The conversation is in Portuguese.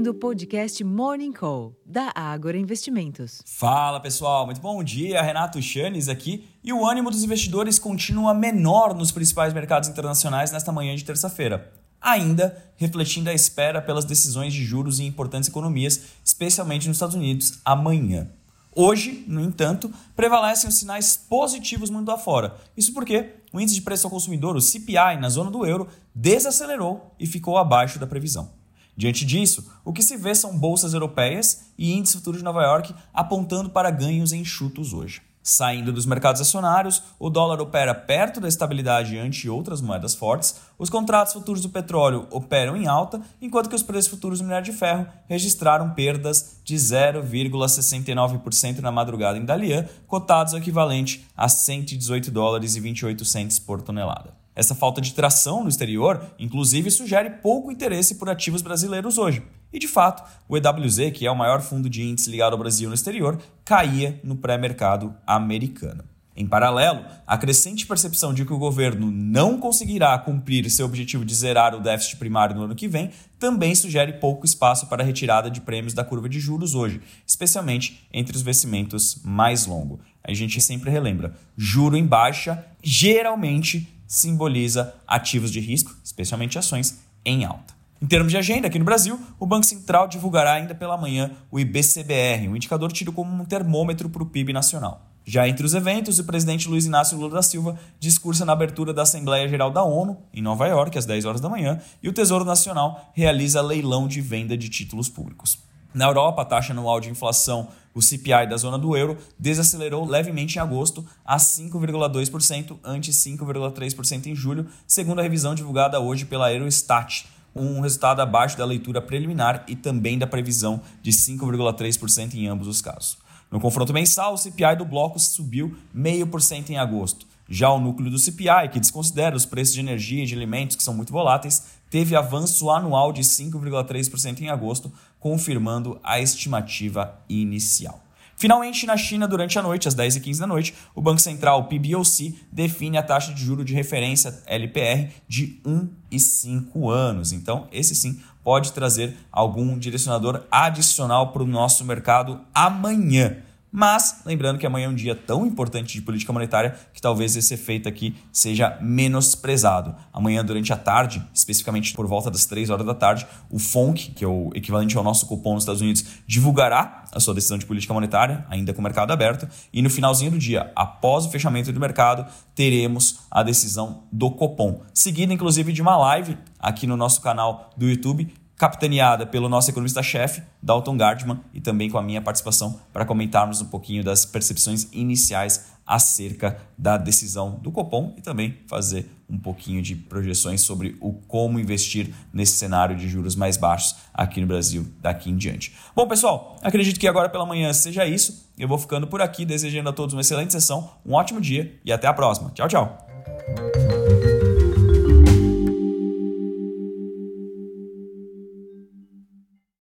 ouvindo o podcast Morning Call, da Ágora Investimentos. Fala pessoal, muito bom dia. Renato Chanes aqui. E o ânimo dos investidores continua menor nos principais mercados internacionais nesta manhã de terça-feira. Ainda refletindo a espera pelas decisões de juros em importantes economias, especialmente nos Estados Unidos, amanhã. Hoje, no entanto, prevalecem os sinais positivos mundo afora. Isso porque o índice de preço ao consumidor, o CPI, na zona do euro, desacelerou e ficou abaixo da previsão. Diante disso, o que se vê são bolsas europeias e índice futuro de Nova York apontando para ganhos enxutos hoje. Saindo dos mercados acionários, o dólar opera perto da estabilidade ante outras moedas fortes, os contratos futuros do petróleo operam em alta, enquanto que os preços futuros do minério de ferro registraram perdas de 0,69% na madrugada em Dalian, cotados ao equivalente a 118 dólares e 28 centes por tonelada. Essa falta de tração no exterior, inclusive, sugere pouco interesse por ativos brasileiros hoje. E de fato, o EWZ, que é o maior fundo de índice ligado ao Brasil no exterior, caía no pré-mercado americano. Em paralelo, a crescente percepção de que o governo não conseguirá cumprir seu objetivo de zerar o déficit primário no ano que vem também sugere pouco espaço para a retirada de prêmios da curva de juros hoje, especialmente entre os vencimentos mais longos. A gente sempre relembra: juro em baixa geralmente simboliza ativos de risco, especialmente ações, em alta. Em termos de agenda, aqui no Brasil, o Banco Central divulgará ainda pela manhã o IBCBR, um indicador tido como um termômetro para o PIB nacional. Já entre os eventos, o presidente Luiz Inácio Lula da Silva discursa na abertura da Assembleia Geral da ONU, em Nova York, às 10 horas da manhã, e o Tesouro Nacional realiza leilão de venda de títulos públicos. Na Europa, a taxa anual de inflação, o CPI da zona do euro, desacelerou levemente em agosto a 5,2%, ante 5,3% em julho, segundo a revisão divulgada hoje pela Eurostat, um resultado abaixo da leitura preliminar e também da previsão de 5,3% em ambos os casos. No confronto mensal, o CPI do bloco subiu 0,5% em agosto. Já o núcleo do CPI, que desconsidera os preços de energia e de alimentos que são muito voláteis, teve avanço anual de 5,3% em agosto, confirmando a estimativa inicial. Finalmente, na China, durante a noite, às 10h15 da noite, o Banco Central, PBOC, define a taxa de juro de referência LPR de 1 e 5 anos. Então, esse sim pode trazer algum direcionador adicional para o nosso mercado amanhã. Mas, lembrando que amanhã é um dia tão importante de política monetária que talvez esse efeito aqui seja menosprezado. Amanhã, durante a tarde, especificamente por volta das 3 horas da tarde, o FONC, que é o equivalente ao nosso cupom nos Estados Unidos, divulgará a sua decisão de política monetária, ainda com o mercado aberto. E no finalzinho do dia, após o fechamento do mercado, teremos a decisão do Copom. Seguida, inclusive, de uma live aqui no nosso canal do YouTube, capitaneada pelo nosso economista-chefe, Dalton Gardman, e também com a minha participação para comentarmos um pouquinho das percepções iniciais acerca da decisão do Copom e também fazer um pouquinho de projeções sobre o como investir nesse cenário de juros mais baixos aqui no Brasil daqui em diante. Bom, pessoal, acredito que agora pela manhã seja isso. Eu vou ficando por aqui, desejando a todos uma excelente sessão, um ótimo dia e até a próxima. Tchau, tchau.